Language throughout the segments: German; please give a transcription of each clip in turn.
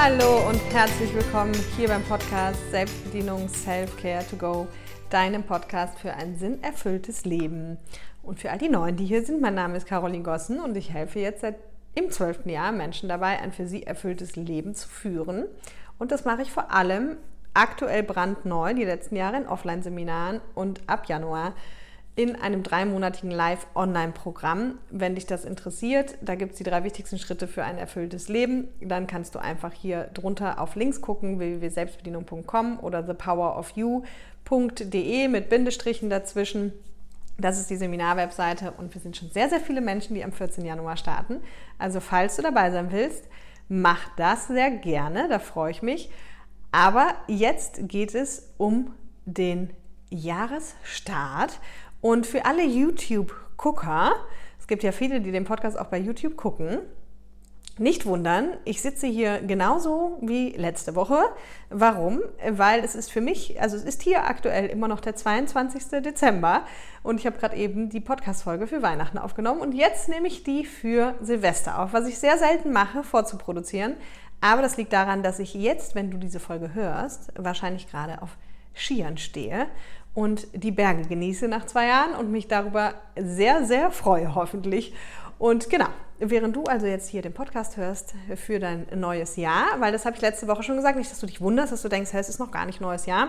Hallo und herzlich willkommen hier beim Podcast Selbstbedienung Self-Care to Go, deinem Podcast für ein sinnerfülltes Leben. Und für all die Neuen, die hier sind, mein Name ist Caroline Gossen und ich helfe jetzt seit im zwölften Jahr Menschen dabei, ein für sie erfülltes Leben zu führen. Und das mache ich vor allem aktuell brandneu, die letzten Jahre in Offline-Seminaren und ab Januar in einem dreimonatigen Live-Online-Programm. Wenn dich das interessiert, da gibt es die drei wichtigsten Schritte für ein erfülltes Leben. Dann kannst du einfach hier drunter auf Links gucken, www.selbstbedienung.com oder thepowerofyou.de mit Bindestrichen dazwischen. Das ist die Seminarwebseite und wir sind schon sehr, sehr viele Menschen, die am 14. Januar starten. Also falls du dabei sein willst, mach das sehr gerne, da freue ich mich. Aber jetzt geht es um den Jahresstart und für alle YouTube-Gucker, es gibt ja viele, die den Podcast auch bei YouTube gucken, nicht wundern, ich sitze hier genauso wie letzte Woche. Warum? Weil es ist für mich, also es ist hier aktuell immer noch der 22. Dezember und ich habe gerade eben die Podcast-Folge für Weihnachten aufgenommen und jetzt nehme ich die für Silvester auf, was ich sehr selten mache, vorzuproduzieren. Aber das liegt daran, dass ich jetzt, wenn du diese Folge hörst, wahrscheinlich gerade auf Skiern stehe und die Berge genieße nach zwei Jahren und mich darüber sehr, sehr freue, hoffentlich. Und genau, während du also jetzt hier den Podcast hörst für dein neues Jahr, weil das habe ich letzte Woche schon gesagt, nicht, dass du dich wunderst, dass du denkst, hey, es ist noch gar nicht neues Jahr.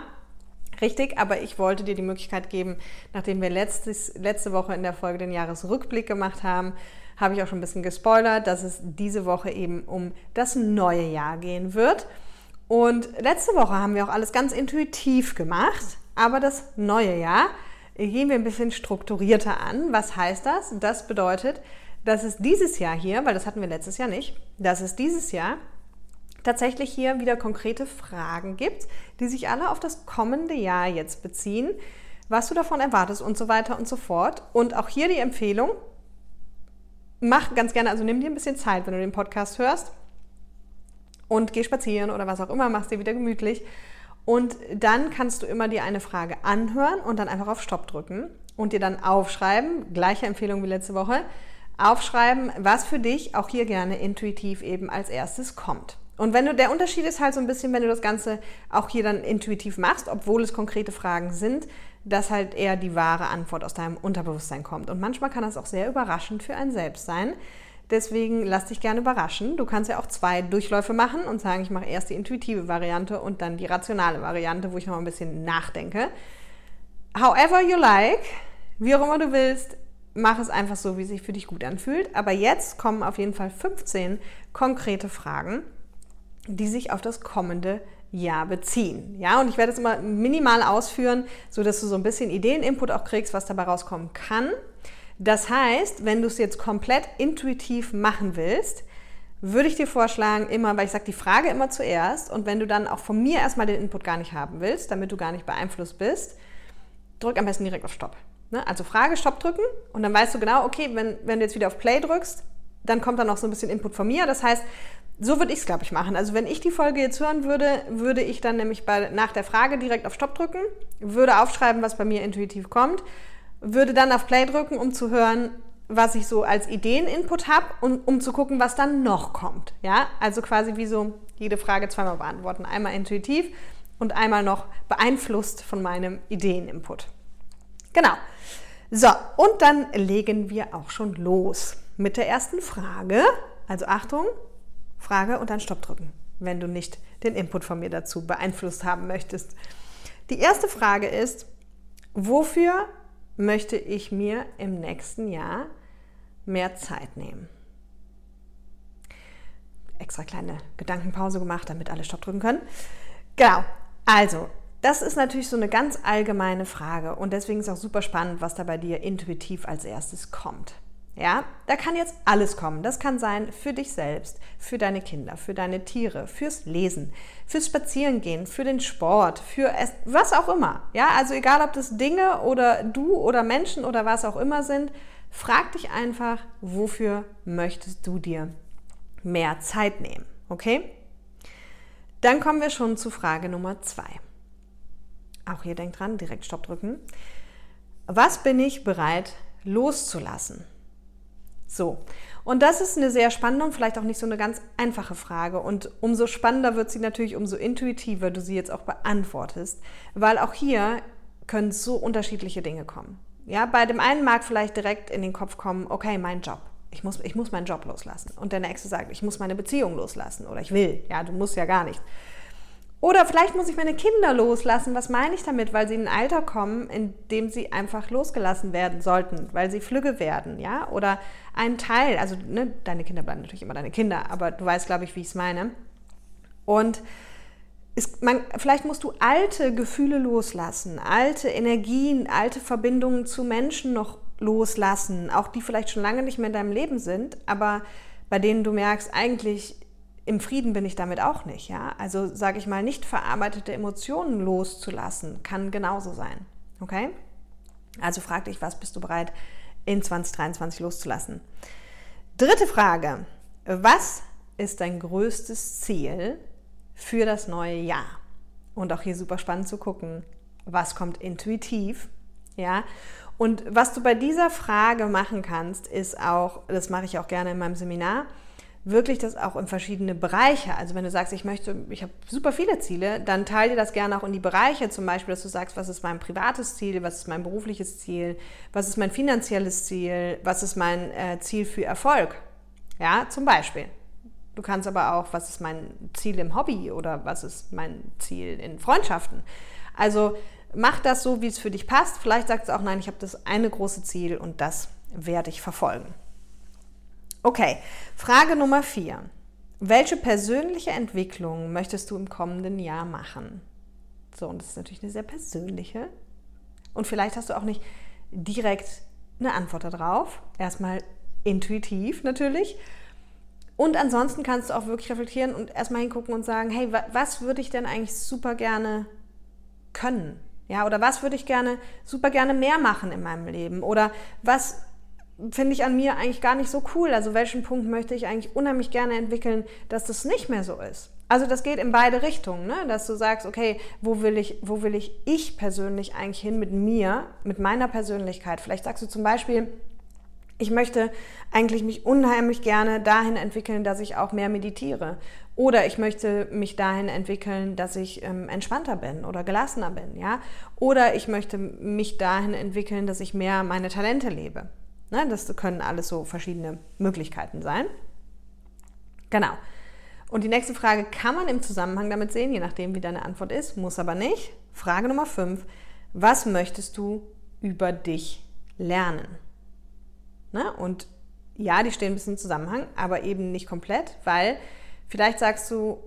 Richtig, aber ich wollte dir die Möglichkeit geben, nachdem wir letztes, letzte Woche in der Folge den Jahresrückblick gemacht haben, habe ich auch schon ein bisschen gespoilert, dass es diese Woche eben um das neue Jahr gehen wird. Und letzte Woche haben wir auch alles ganz intuitiv gemacht. Aber das neue Jahr gehen wir ein bisschen strukturierter an. Was heißt das? Das bedeutet, dass es dieses Jahr hier, weil das hatten wir letztes Jahr nicht, dass es dieses Jahr tatsächlich hier wieder konkrete Fragen gibt, die sich alle auf das kommende Jahr jetzt beziehen, was du davon erwartest und so weiter und so fort. Und auch hier die Empfehlung, mach ganz gerne, also nimm dir ein bisschen Zeit, wenn du den Podcast hörst und geh spazieren oder was auch immer, machst dir wieder gemütlich und dann kannst du immer dir eine Frage anhören und dann einfach auf Stopp drücken und dir dann aufschreiben, gleiche Empfehlung wie letzte Woche, aufschreiben, was für dich auch hier gerne intuitiv eben als erstes kommt. Und wenn du, der Unterschied ist halt so ein bisschen, wenn du das Ganze auch hier dann intuitiv machst, obwohl es konkrete Fragen sind, dass halt eher die wahre Antwort aus deinem Unterbewusstsein kommt. Und manchmal kann das auch sehr überraschend für einen selbst sein. Deswegen lass dich gerne überraschen. Du kannst ja auch zwei Durchläufe machen und sagen, ich mache erst die intuitive Variante und dann die rationale Variante, wo ich noch ein bisschen nachdenke. However you like, wie auch immer du willst, mach es einfach so, wie es sich für dich gut anfühlt. Aber jetzt kommen auf jeden Fall 15 konkrete Fragen, die sich auf das kommende Jahr beziehen. Ja, und ich werde es immer minimal ausführen, sodass du so ein bisschen Ideen-Input auch kriegst, was dabei rauskommen kann. Das heißt, wenn du es jetzt komplett intuitiv machen willst, würde ich dir vorschlagen, immer, weil ich sage die Frage immer zuerst und wenn du dann auch von mir erstmal den Input gar nicht haben willst, damit du gar nicht beeinflusst bist, drück am besten direkt auf Stopp. Ne? Also Frage, Stopp drücken und dann weißt du genau, okay, wenn, wenn du jetzt wieder auf Play drückst, dann kommt dann noch so ein bisschen Input von mir. Das heißt, so würde ich es, glaube ich, machen. Also wenn ich die Folge jetzt hören würde, würde ich dann nämlich bei, nach der Frage direkt auf Stopp drücken, würde aufschreiben, was bei mir intuitiv kommt würde dann auf Play drücken, um zu hören, was ich so als Ideen-Input habe und um zu gucken, was dann noch kommt. Ja, also quasi wie so jede Frage zweimal beantworten. Einmal intuitiv und einmal noch beeinflusst von meinem Ideen-Input. Genau. So, und dann legen wir auch schon los mit der ersten Frage. Also Achtung, Frage und dann Stopp drücken, wenn du nicht den Input von mir dazu beeinflusst haben möchtest. Die erste Frage ist, wofür möchte ich mir im nächsten Jahr mehr Zeit nehmen. Extra kleine Gedankenpause gemacht, damit alle Stopp drücken können. Genau. Also, das ist natürlich so eine ganz allgemeine Frage und deswegen ist auch super spannend, was da bei dir intuitiv als erstes kommt. Ja, da kann jetzt alles kommen. Das kann sein für dich selbst, für deine Kinder, für deine Tiere, fürs Lesen, fürs Spazierengehen, für den Sport, für es, was auch immer. Ja, also egal, ob das Dinge oder du oder Menschen oder was auch immer sind, frag dich einfach, wofür möchtest du dir mehr Zeit nehmen? Okay? Dann kommen wir schon zu Frage Nummer zwei. Auch hier denkt dran, direkt Stopp drücken. Was bin ich bereit loszulassen? So, und das ist eine sehr spannende und vielleicht auch nicht so eine ganz einfache Frage. Und umso spannender wird sie natürlich, umso intuitiver du sie jetzt auch beantwortest, weil auch hier können so unterschiedliche Dinge kommen. Ja, bei dem einen mag vielleicht direkt in den Kopf kommen, okay, mein Job. Ich muss, ich muss meinen Job loslassen. Und der nächste sagt, ich muss meine Beziehung loslassen oder ich will. Ja, du musst ja gar nicht. Oder vielleicht muss ich meine Kinder loslassen. Was meine ich damit? Weil sie in ein Alter kommen, in dem sie einfach losgelassen werden sollten, weil sie flügge werden, ja? Oder ein Teil, also ne, deine Kinder bleiben natürlich immer deine Kinder, aber du weißt, glaube ich, wie ich es meine. Und ist, man, vielleicht musst du alte Gefühle loslassen, alte Energien, alte Verbindungen zu Menschen noch loslassen, auch die vielleicht schon lange nicht mehr in deinem Leben sind, aber bei denen du merkst, eigentlich im Frieden bin ich damit auch nicht. Ja? Also sage ich mal, nicht verarbeitete Emotionen loszulassen, kann genauso sein. Okay? Also frag dich, was bist du bereit in 2023 loszulassen? Dritte Frage. Was ist dein größtes Ziel für das neue Jahr? Und auch hier super spannend zu gucken, was kommt intuitiv, ja? Und was du bei dieser Frage machen kannst, ist auch, das mache ich auch gerne in meinem Seminar, wirklich das auch in verschiedene Bereiche. Also wenn du sagst, ich möchte, ich habe super viele Ziele, dann teile dir das gerne auch in die Bereiche. Zum Beispiel, dass du sagst, was ist mein privates Ziel, was ist mein berufliches Ziel, was ist mein finanzielles Ziel, was ist mein äh, Ziel für Erfolg. Ja, zum Beispiel. Du kannst aber auch, was ist mein Ziel im Hobby oder was ist mein Ziel in Freundschaften. Also mach das so, wie es für dich passt. Vielleicht sagst du auch, nein, ich habe das eine große Ziel und das werde ich verfolgen. Okay, Frage Nummer vier. Welche persönliche Entwicklung möchtest du im kommenden Jahr machen? So, und das ist natürlich eine sehr persönliche. Und vielleicht hast du auch nicht direkt eine Antwort darauf. Erstmal intuitiv natürlich. Und ansonsten kannst du auch wirklich reflektieren und erstmal hingucken und sagen, hey, was würde ich denn eigentlich super gerne können? Ja, oder was würde ich gerne, super gerne mehr machen in meinem Leben? Oder was finde ich an mir eigentlich gar nicht so cool. Also welchen Punkt möchte ich eigentlich unheimlich gerne entwickeln, dass das nicht mehr so ist. Also das geht in beide Richtungen, ne? dass du sagst, okay, wo will ich, wo will ich ich persönlich eigentlich hin mit mir, mit meiner Persönlichkeit? Vielleicht sagst du zum Beispiel, ich möchte eigentlich mich unheimlich gerne dahin entwickeln, dass ich auch mehr meditiere. Oder ich möchte mich dahin entwickeln, dass ich ähm, entspannter bin oder gelassener bin, ja. Oder ich möchte mich dahin entwickeln, dass ich mehr meine Talente lebe. Ne, das können alles so verschiedene Möglichkeiten sein. Genau. Und die nächste Frage kann man im Zusammenhang damit sehen, je nachdem, wie deine Antwort ist, muss aber nicht. Frage Nummer 5. Was möchtest du über dich lernen? Ne? Und ja, die stehen ein bisschen im Zusammenhang, aber eben nicht komplett, weil vielleicht sagst du,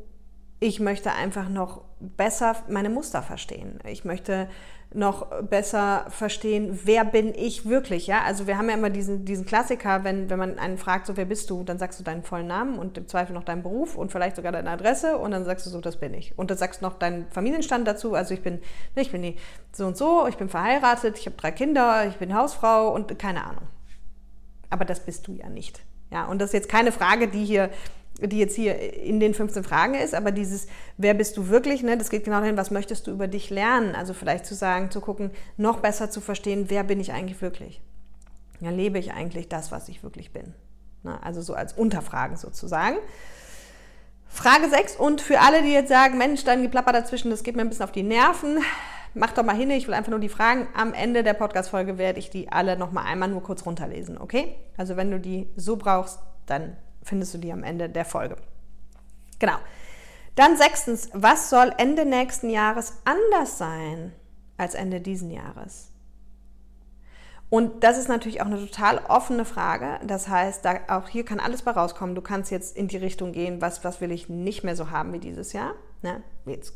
ich möchte einfach noch besser meine Muster verstehen. Ich möchte noch besser verstehen, wer bin ich wirklich, ja? Also wir haben ja immer diesen, diesen Klassiker, wenn, wenn man einen fragt, so wer bist du, dann sagst du deinen vollen Namen und im Zweifel noch deinen Beruf und vielleicht sogar deine Adresse und dann sagst du so, das bin ich. Und dann sagst du noch deinen Familienstand dazu, also ich bin, ne, ich bin die so und so, ich bin verheiratet, ich habe drei Kinder, ich bin Hausfrau und keine Ahnung. Aber das bist du ja nicht. Ja, und das ist jetzt keine Frage, die hier die jetzt hier in den 15 Fragen ist, aber dieses, wer bist du wirklich, ne, das geht genau dahin, was möchtest du über dich lernen? Also vielleicht zu sagen, zu gucken, noch besser zu verstehen, wer bin ich eigentlich wirklich? Ja, lebe ich eigentlich das, was ich wirklich bin? Ne, also so als Unterfragen sozusagen. Frage 6 und für alle, die jetzt sagen, Mensch, dann geplapper dazwischen, das geht mir ein bisschen auf die Nerven, mach doch mal hin, ich will einfach nur die Fragen. Am Ende der Podcast-Folge werde ich die alle nochmal einmal nur kurz runterlesen, okay? Also wenn du die so brauchst, dann findest du die am Ende der Folge. Genau. Dann sechstens, was soll Ende nächsten Jahres anders sein als Ende diesen Jahres? Und das ist natürlich auch eine total offene Frage. Das heißt, da, auch hier kann alles bei rauskommen. Du kannst jetzt in die Richtung gehen, was, was will ich nicht mehr so haben wie dieses Jahr. Ne? Jetzt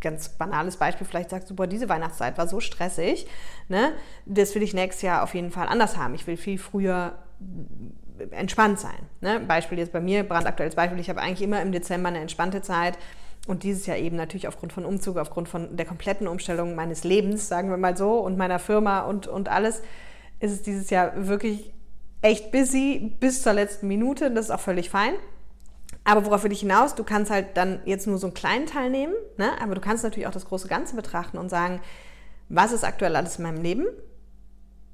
ganz banales Beispiel, vielleicht sagst du, boah, diese Weihnachtszeit war so stressig. Ne? Das will ich nächstes Jahr auf jeden Fall anders haben. Ich will viel früher entspannt sein. Ne? Beispiel jetzt bei mir, brandaktuelles Beispiel, ich habe eigentlich immer im Dezember eine entspannte Zeit und dieses Jahr eben natürlich aufgrund von Umzug, aufgrund von der kompletten Umstellung meines Lebens, sagen wir mal so, und meiner Firma und, und alles, ist es dieses Jahr wirklich echt busy bis zur letzten Minute. Das ist auch völlig fein. Aber worauf will ich hinaus? Du kannst halt dann jetzt nur so einen kleinen Teil nehmen, ne? aber du kannst natürlich auch das große Ganze betrachten und sagen, was ist aktuell alles in meinem Leben?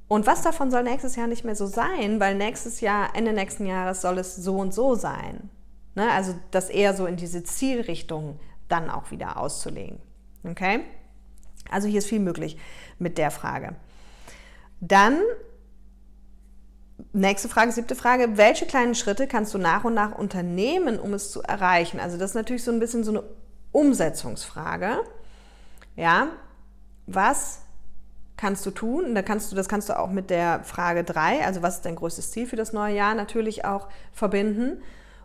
Und was davon soll nächstes Jahr nicht mehr so sein, weil nächstes Jahr, Ende nächsten Jahres soll es so und so sein. Ne? Also das eher so in diese Zielrichtung dann auch wieder auszulegen. Okay? Also hier ist viel möglich mit der Frage. Dann Nächste Frage, siebte Frage. Welche kleinen Schritte kannst du nach und nach unternehmen, um es zu erreichen? Also das ist natürlich so ein bisschen so eine Umsetzungsfrage. Ja, was kannst du tun? Da kannst du, das kannst du auch mit der Frage 3, also was ist dein größtes Ziel für das neue Jahr, natürlich auch verbinden.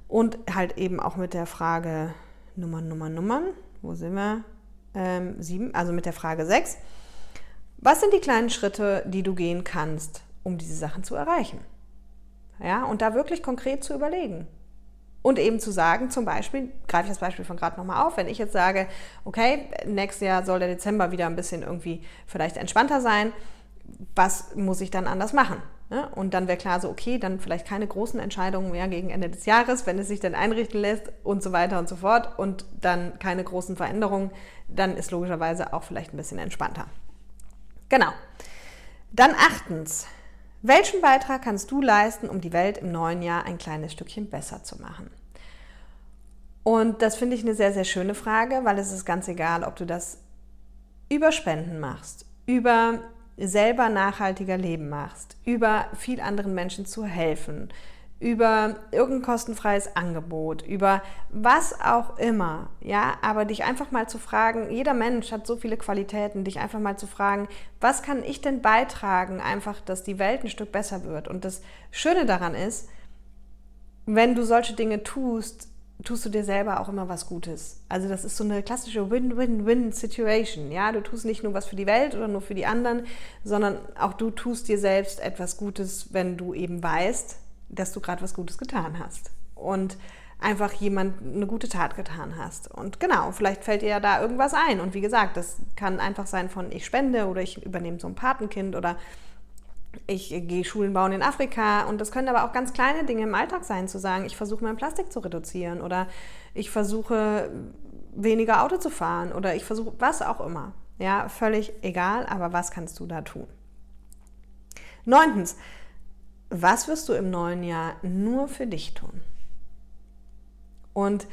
Und halt eben auch mit der Frage Nummern, Nummern, Nummern. Wo sind wir? Ähm, sieben, also mit der Frage 6. Was sind die kleinen Schritte, die du gehen kannst, um diese Sachen zu erreichen? Ja, und da wirklich konkret zu überlegen. Und eben zu sagen, zum Beispiel, greife ich das Beispiel von gerade nochmal auf, wenn ich jetzt sage, okay, nächstes Jahr soll der Dezember wieder ein bisschen irgendwie vielleicht entspannter sein, was muss ich dann anders machen? Und dann wäre klar so, okay, dann vielleicht keine großen Entscheidungen mehr gegen Ende des Jahres, wenn es sich dann einrichten lässt und so weiter und so fort und dann keine großen Veränderungen, dann ist logischerweise auch vielleicht ein bisschen entspannter. Genau. Dann achtens, welchen Beitrag kannst du leisten, um die Welt im neuen Jahr ein kleines Stückchen besser zu machen? Und das finde ich eine sehr, sehr schöne Frage, weil es ist ganz egal, ob du das über Spenden machst, über selber nachhaltiger Leben machst, über viel anderen Menschen zu helfen, über irgendein kostenfreies Angebot, über was auch immer, ja, aber dich einfach mal zu fragen, jeder Mensch hat so viele Qualitäten, dich einfach mal zu fragen, was kann ich denn beitragen, einfach, dass die Welt ein Stück besser wird. Und das Schöne daran ist, wenn du solche Dinge tust, tust du dir selber auch immer was Gutes. Also das ist so eine klassische Win-Win-Win-Situation. Ja, du tust nicht nur was für die Welt oder nur für die anderen, sondern auch du tust dir selbst etwas Gutes, wenn du eben weißt, dass du gerade was Gutes getan hast und einfach jemand eine gute Tat getan hast. Und genau, vielleicht fällt dir ja da irgendwas ein. Und wie gesagt, das kann einfach sein von ich spende oder ich übernehme so ein Patenkind oder ich gehe Schulen bauen in Afrika. Und das können aber auch ganz kleine Dinge im Alltag sein, zu sagen, ich versuche mein Plastik zu reduzieren oder ich versuche weniger Auto zu fahren oder ich versuche was auch immer. Ja, völlig egal, aber was kannst du da tun? Neuntens, was wirst du im neuen Jahr nur für dich tun? Und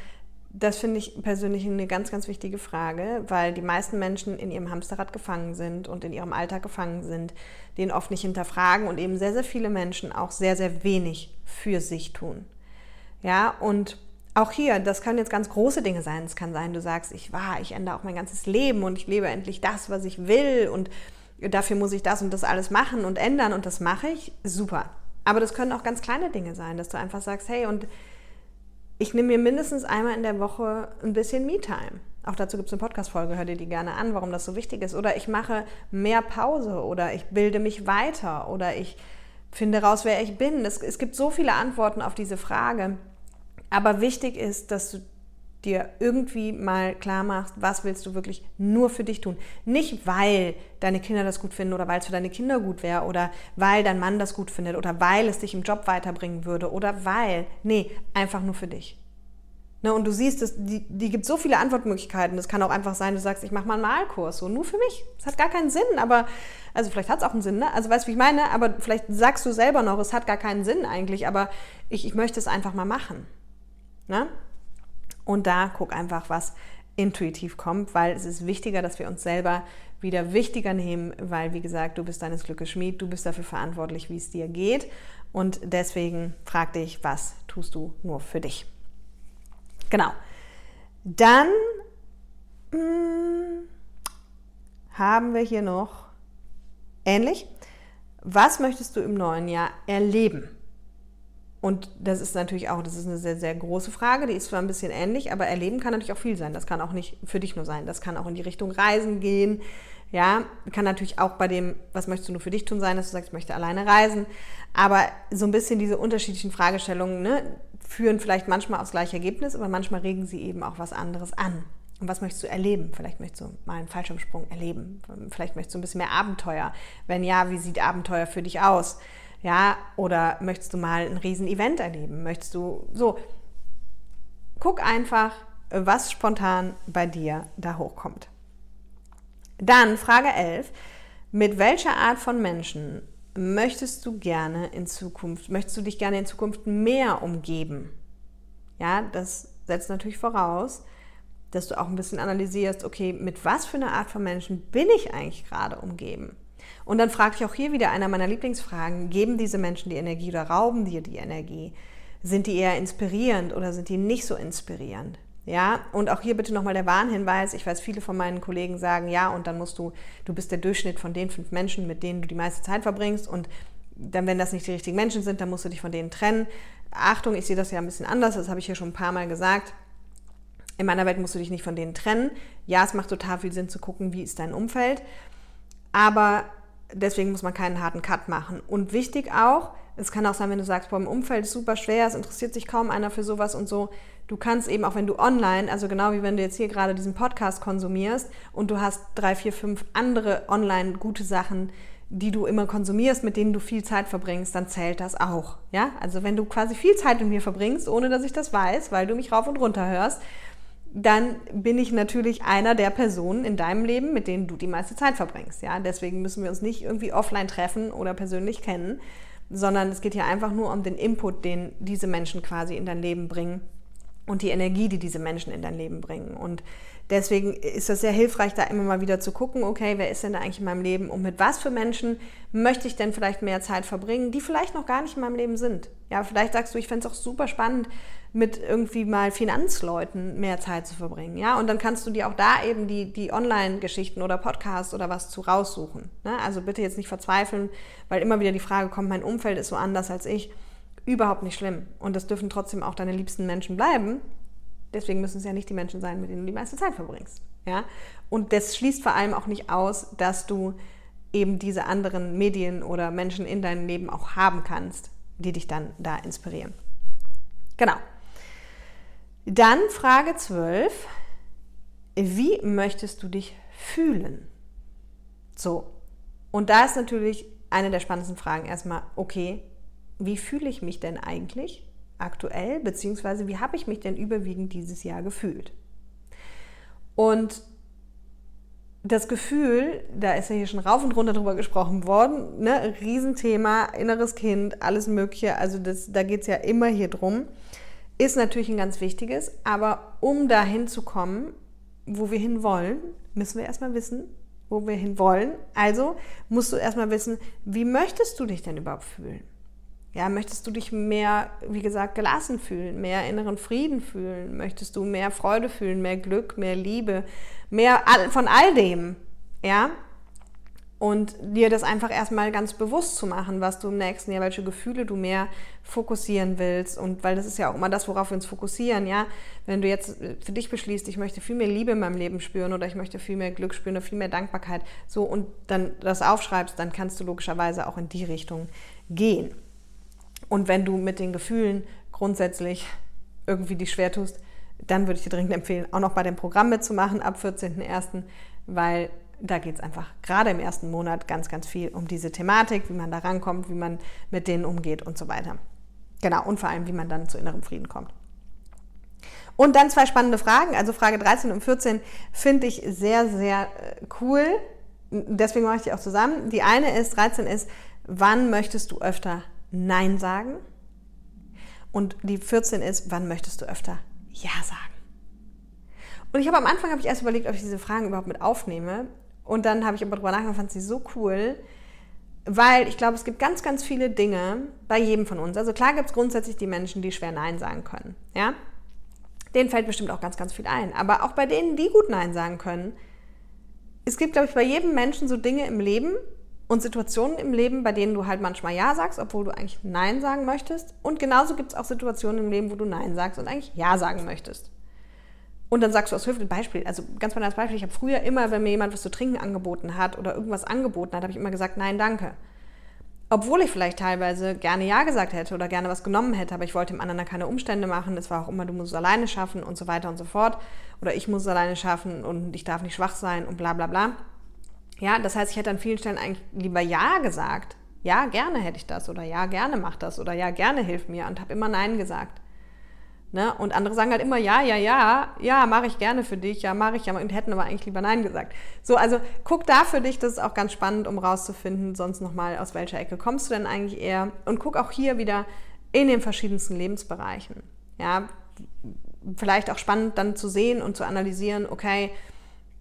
das finde ich persönlich eine ganz, ganz wichtige Frage, weil die meisten Menschen in ihrem Hamsterrad gefangen sind und in ihrem Alltag gefangen sind, den oft nicht hinterfragen und eben sehr, sehr viele Menschen auch sehr, sehr wenig für sich tun. Ja, und auch hier, das können jetzt ganz große Dinge sein. Es kann sein, du sagst, ich war, ich ändere auch mein ganzes Leben und ich lebe endlich das, was ich will und dafür muss ich das und das alles machen und ändern und das mache ich. Super. Aber das können auch ganz kleine Dinge sein, dass du einfach sagst, hey, und ich nehme mir mindestens einmal in der Woche ein bisschen Me-Time. Auch dazu gibt es eine Podcast-Folge, hör dir die gerne an, warum das so wichtig ist. Oder ich mache mehr Pause oder ich bilde mich weiter oder ich finde raus, wer ich bin. Es, es gibt so viele Antworten auf diese Frage. Aber wichtig ist, dass du dir irgendwie mal klar machst, was willst du wirklich nur für dich tun. Nicht, weil deine Kinder das gut finden oder weil es für deine Kinder gut wäre oder weil dein Mann das gut findet oder weil es dich im Job weiterbringen würde oder weil, nee, einfach nur für dich. Ne, und du siehst, es, die, die gibt so viele Antwortmöglichkeiten. Das kann auch einfach sein, du sagst, ich mache mal einen Malkurs, so nur für mich. Das hat gar keinen Sinn, aber, also vielleicht hat es auch einen Sinn, ne? Also weißt du, wie ich meine? Aber vielleicht sagst du selber noch, es hat gar keinen Sinn eigentlich, aber ich, ich möchte es einfach mal machen. Ne? Und da guck einfach, was intuitiv kommt, weil es ist wichtiger, dass wir uns selber wieder wichtiger nehmen, weil, wie gesagt, du bist deines Glückes Schmied, du bist dafür verantwortlich, wie es dir geht. Und deswegen frag dich, was tust du nur für dich? Genau. Dann mh, hm, haben wir hier noch ähnlich. Was möchtest du im neuen Jahr erleben? Und das ist natürlich auch, das ist eine sehr, sehr große Frage, die ist zwar ein bisschen ähnlich, aber erleben kann natürlich auch viel sein. Das kann auch nicht für dich nur sein. Das kann auch in die Richtung Reisen gehen. Ja, kann natürlich auch bei dem, was möchtest du nur für dich tun sein, dass du sagst, ich möchte alleine reisen. Aber so ein bisschen diese unterschiedlichen Fragestellungen ne, führen vielleicht manchmal aufs gleiche Ergebnis, aber manchmal regen sie eben auch was anderes an. Und was möchtest du erleben? Vielleicht möchtest du mal einen Fallschirmsprung erleben. Vielleicht möchtest du ein bisschen mehr Abenteuer. Wenn ja, wie sieht Abenteuer für dich aus? Ja, oder möchtest du mal ein Riesen-Event erleben? Möchtest du so? Guck einfach, was spontan bei dir da hochkommt. Dann Frage 11. Mit welcher Art von Menschen möchtest du gerne in Zukunft, möchtest du dich gerne in Zukunft mehr umgeben? Ja, das setzt natürlich voraus, dass du auch ein bisschen analysierst, okay, mit was für einer Art von Menschen bin ich eigentlich gerade umgeben? Und dann frage ich auch hier wieder einer meiner Lieblingsfragen, geben diese Menschen die Energie oder rauben dir die Energie? Sind die eher inspirierend oder sind die nicht so inspirierend? Ja, und auch hier bitte nochmal der Warnhinweis. Ich weiß, viele von meinen Kollegen sagen, ja, und dann musst du, du bist der Durchschnitt von den fünf Menschen, mit denen du die meiste Zeit verbringst. Und dann, wenn das nicht die richtigen Menschen sind, dann musst du dich von denen trennen. Achtung, ich sehe das ja ein bisschen anders, das habe ich hier schon ein paar Mal gesagt. In meiner Welt musst du dich nicht von denen trennen. Ja, es macht total viel Sinn zu gucken, wie ist dein Umfeld. Aber deswegen muss man keinen harten Cut machen. Und wichtig auch, es kann auch sein, wenn du sagst, boah, im Umfeld ist super schwer, es interessiert sich kaum einer für sowas und so. Du kannst eben, auch wenn du online, also genau wie wenn du jetzt hier gerade diesen Podcast konsumierst und du hast drei, vier, fünf andere online gute Sachen, die du immer konsumierst, mit denen du viel Zeit verbringst, dann zählt das auch. Ja? Also wenn du quasi viel Zeit mit mir verbringst, ohne dass ich das weiß, weil du mich rauf und runter hörst, dann bin ich natürlich einer der Personen in deinem Leben, mit denen du die meiste Zeit verbringst. Ja? Deswegen müssen wir uns nicht irgendwie offline treffen oder persönlich kennen, sondern es geht hier einfach nur um den Input, den diese Menschen quasi in dein Leben bringen und die Energie, die diese Menschen in dein Leben bringen. Und deswegen ist es sehr hilfreich, da immer mal wieder zu gucken, okay, wer ist denn da eigentlich in meinem Leben und mit was für Menschen möchte ich denn vielleicht mehr Zeit verbringen, die vielleicht noch gar nicht in meinem Leben sind. Ja, vielleicht sagst du, ich fände es auch super spannend, mit irgendwie mal Finanzleuten mehr Zeit zu verbringen. Ja, und dann kannst du dir auch da eben die, die Online-Geschichten oder Podcasts oder was zu raussuchen. Ne? Also bitte jetzt nicht verzweifeln, weil immer wieder die Frage kommt, mein Umfeld ist so anders als ich. Überhaupt nicht schlimm. Und das dürfen trotzdem auch deine liebsten Menschen bleiben. Deswegen müssen es ja nicht die Menschen sein, mit denen du die meiste Zeit verbringst. Ja? Und das schließt vor allem auch nicht aus, dass du eben diese anderen Medien oder Menschen in deinem Leben auch haben kannst, die dich dann da inspirieren. Genau. Dann Frage 12. Wie möchtest du dich fühlen? So. Und da ist natürlich eine der spannendsten Fragen erstmal, okay, wie fühle ich mich denn eigentlich aktuell, beziehungsweise wie habe ich mich denn überwiegend dieses Jahr gefühlt? Und das Gefühl, da ist ja hier schon rauf und runter drüber gesprochen worden, ne? Riesenthema, inneres Kind, alles Mögliche, also das, da geht es ja immer hier drum ist natürlich ein ganz wichtiges, aber um dahin zu kommen, wo wir hin wollen, müssen wir erstmal wissen, wo wir hin wollen. Also musst du erstmal wissen, wie möchtest du dich denn überhaupt fühlen? Ja, möchtest du dich mehr, wie gesagt, gelassen fühlen, mehr inneren Frieden fühlen? Möchtest du mehr Freude fühlen, mehr Glück, mehr Liebe, mehr von all dem? Ja, und dir das einfach erstmal ganz bewusst zu machen, was du im nächsten Jahr, welche Gefühle du mehr fokussieren willst. Und weil das ist ja auch immer das, worauf wir uns fokussieren, ja. Wenn du jetzt für dich beschließt, ich möchte viel mehr Liebe in meinem Leben spüren oder ich möchte viel mehr Glück spüren oder viel mehr Dankbarkeit, so und dann das aufschreibst, dann kannst du logischerweise auch in die Richtung gehen. Und wenn du mit den Gefühlen grundsätzlich irgendwie dich schwer tust, dann würde ich dir dringend empfehlen, auch noch bei dem Programm mitzumachen ab 14.01., weil da geht es einfach gerade im ersten Monat ganz, ganz viel um diese Thematik, wie man da rankommt, wie man mit denen umgeht und so weiter. Genau, und vor allem, wie man dann zu innerem Frieden kommt. Und dann zwei spannende Fragen. Also Frage 13 und 14 finde ich sehr, sehr äh, cool. Deswegen mache ich die auch zusammen. Die eine ist, 13 ist, wann möchtest du öfter Nein sagen? Und die 14 ist, wann möchtest du öfter Ja sagen? Und ich habe am Anfang habe ich erst überlegt, ob ich diese Fragen überhaupt mit aufnehme. Und dann habe ich aber drüber nachgedacht, fand sie so cool, weil ich glaube, es gibt ganz, ganz viele Dinge bei jedem von uns. Also klar gibt es grundsätzlich die Menschen, die schwer Nein sagen können. Ja? Denen fällt bestimmt auch ganz, ganz viel ein. Aber auch bei denen, die gut Nein sagen können, es gibt, glaube ich, bei jedem Menschen so Dinge im Leben und Situationen im Leben, bei denen du halt manchmal Ja sagst, obwohl du eigentlich Nein sagen möchtest. Und genauso gibt es auch Situationen im Leben, wo du Nein sagst und eigentlich Ja sagen möchtest. Und dann sagst du aus Höfel Beispiel, also ganz banales Beispiel, ich habe früher immer, wenn mir jemand was zu trinken angeboten hat oder irgendwas angeboten hat, habe ich immer gesagt, nein, danke. Obwohl ich vielleicht teilweise gerne Ja gesagt hätte oder gerne was genommen hätte, aber ich wollte dem anderen keine Umstände machen. Es war auch immer, du musst es alleine schaffen und so weiter und so fort. Oder ich muss es alleine schaffen und ich darf nicht schwach sein und bla bla bla. Ja, das heißt, ich hätte an vielen Stellen eigentlich lieber Ja gesagt. Ja, gerne hätte ich das oder ja, gerne mach das oder ja, gerne hilf mir und habe immer Nein gesagt Ne? Und andere sagen halt immer, ja, ja, ja, ja, mache ich gerne für dich, ja, mache ich ja, und hätten aber eigentlich lieber Nein gesagt. So, also guck da für dich, das ist auch ganz spannend, um rauszufinden, sonst nochmal, aus welcher Ecke kommst du denn eigentlich eher. Und guck auch hier wieder in den verschiedensten Lebensbereichen. Ja, vielleicht auch spannend dann zu sehen und zu analysieren, okay,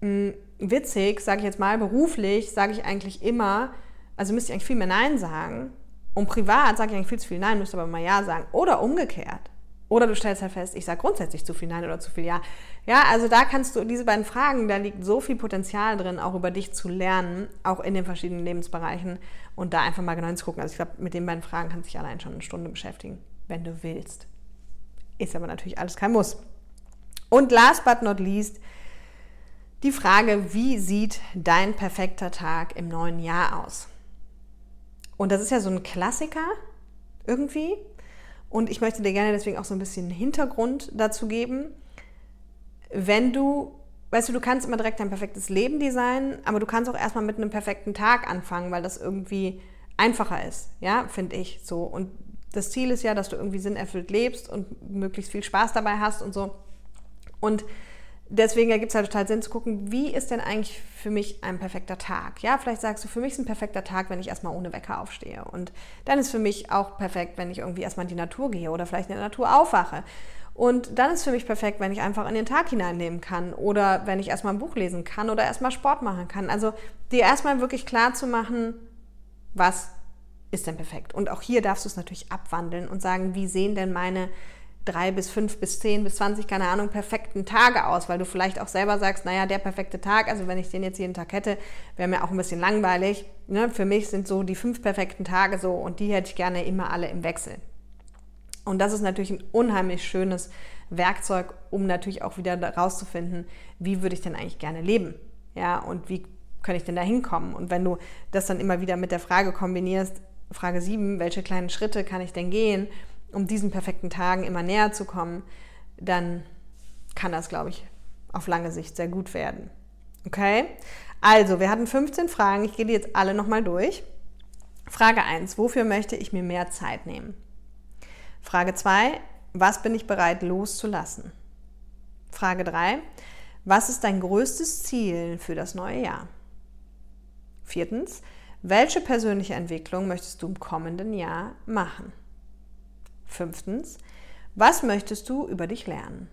mh, hm, witzig, sage ich jetzt mal, beruflich sage ich eigentlich immer, also müsste ich eigentlich viel mehr Nein sagen. Und privat sage ich eigentlich viel zu viel Nein, müsste aber mal Ja sagen. Oder umgekehrt. Oder du stellst halt fest, ich sage grundsätzlich zu viel Nein oder zu viel Ja. Ja, also da kannst du diese beiden Fragen, da liegt so viel Potenzial drin, auch über dich zu lernen, auch in den verschiedenen Lebensbereichen und da einfach mal genau hinzugucken. Also ich glaube, mit den beiden Fragen kannst du dich allein schon eine Stunde beschäftigen, wenn du willst. Ist aber natürlich alles kein Muss. Und last but not least, die Frage, wie sieht dein perfekter Tag im neuen Jahr aus? Und das ist ja so ein Klassiker irgendwie. Und ich möchte dir gerne deswegen auch so ein bisschen Hintergrund dazu geben. Wenn du, weißt du, du kannst immer direkt dein perfektes Leben designen, aber du kannst auch erstmal mit einem perfekten Tag anfangen, weil das irgendwie einfacher ist, ja, finde ich so. Und das Ziel ist ja, dass du irgendwie sinnerfüllt lebst und möglichst viel Spaß dabei hast und so. Und deswegen ergibt es halt total Sinn zu gucken, wie ist denn eigentlich für mich ein perfekter Tag? Ja, vielleicht sagst du, für mich ist ein perfekter Tag, wenn ich erstmal ohne Wecker aufstehe. Und dann ist für mich auch perfekt, wenn ich irgendwie erstmal in die Natur gehe oder vielleicht in der Natur aufwache. Und dann ist für mich perfekt, wenn ich einfach in den Tag hineinnehmen kann oder wenn ich erstmal ein Buch lesen kann oder erstmal Sport machen kann. Also dir erstmal wirklich klar zu machen, was ist denn perfekt? Und auch hier darfst du es natürlich abwandeln und sagen, wie sehen denn meine drei bis fünf bis zehn bis zwanzig, keine Ahnung, perfekten Tage aus, weil du vielleicht auch selber sagst, naja, der perfekte Tag, also wenn ich den jetzt jeden Tag hätte, wäre mir auch ein bisschen langweilig. Ne? Für mich sind so die fünf perfekten Tage so und die hätte ich gerne immer alle im Wechsel. Und das ist natürlich ein unheimlich schönes Werkzeug, um natürlich auch wieder rauszufinden, wie würde ich denn eigentlich gerne leben? Ja, und wie kann ich denn da hinkommen? Und wenn du das dann immer wieder mit der Frage kombinierst, Frage 7, welche kleinen Schritte kann ich denn gehen, um diesen perfekten Tagen immer näher zu kommen, dann kann das, glaube ich, auf lange Sicht sehr gut werden. Okay? Also, wir hatten 15 Fragen. Ich gehe die jetzt alle nochmal durch. Frage 1. Wofür möchte ich mir mehr Zeit nehmen? Frage 2. Was bin ich bereit loszulassen? Frage 3. Was ist dein größtes Ziel für das neue Jahr? Viertens. Welche persönliche Entwicklung möchtest du im kommenden Jahr machen? Fünftens, was möchtest du über dich lernen?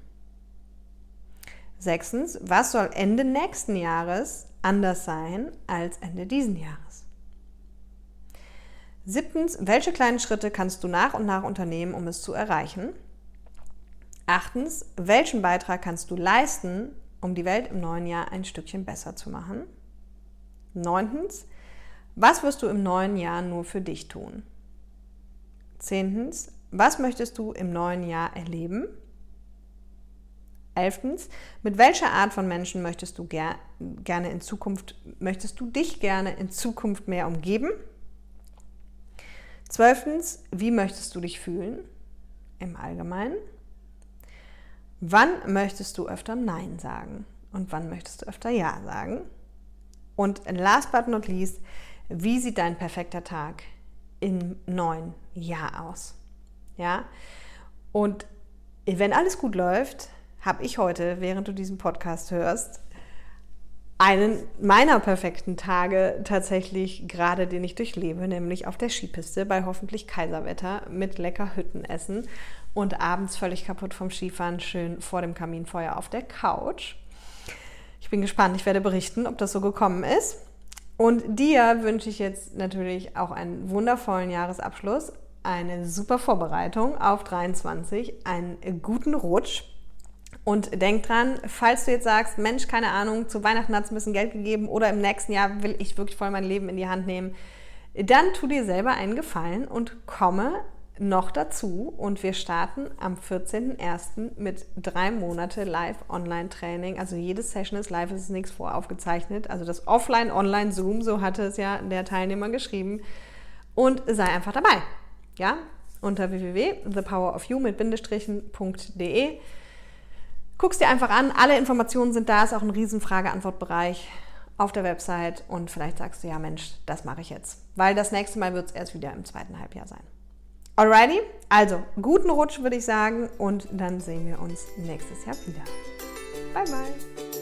Sechstens, was soll Ende nächsten Jahres anders sein als Ende diesen Jahres? Siebtens, welche kleinen Schritte kannst du nach und nach unternehmen, um es zu erreichen? Achtens, welchen Beitrag kannst du leisten, um die Welt im neuen Jahr ein Stückchen besser zu machen? Neuntens, was wirst du im neuen Jahr nur für dich tun? Zehntens, was möchtest du im neuen Jahr erleben? Elftens, mit welcher Art von Menschen möchtest du ger gerne in Zukunft, möchtest du dich gerne in Zukunft mehr umgeben? Zwölftens, wie möchtest du dich fühlen im Allgemeinen? Wann möchtest du öfter Nein sagen und wann möchtest du öfter Ja sagen? Und last but not least, wie sieht dein perfekter Tag im neuen Jahr aus? Ja? Und wenn alles gut läuft, habe ich heute, während du diesen Podcast hörst, einen meiner perfekten Tage tatsächlich gerade, den ich durchlebe, nämlich auf der Skipiste bei hoffentlich Kaiserwetter mit lecker Hüttenessen und abends völlig kaputt vom Skifahren schön vor dem Kaminfeuer auf der Couch. Ich bin gespannt, ich werde berichten, ob das so gekommen ist. Und dir wünsche ich jetzt natürlich auch einen wundervollen Jahresabschluss, eine super Vorbereitung auf 23, einen guten Rutsch. Und denk dran, falls du jetzt sagst, Mensch, keine Ahnung, zu Weihnachten hat es ein bisschen Geld gegeben oder im nächsten Jahr will ich wirklich voll mein Leben in die Hand nehmen, dann tu dir selber einen Gefallen und komme noch dazu und wir starten am 14.01. mit drei Monate Live-Online-Training. Also jede Session ist live, es ist nichts voraufgezeichnet. Also das Offline-Online-Zoom, so hatte es ja der Teilnehmer geschrieben. Und sei einfach dabei ja, unter www.thepowerofyou mit Bindestrichen.de. Guckst dir einfach an, alle Informationen sind da, ist auch ein riesen Frage-Antwort-Bereich auf der Website und vielleicht sagst du ja, Mensch, das mache ich jetzt, weil das nächste Mal wird es erst wieder im zweiten Halbjahr sein. Alrighty, also guten Rutsch würde ich sagen und dann sehen wir uns nächstes Jahr wieder. Bye bye.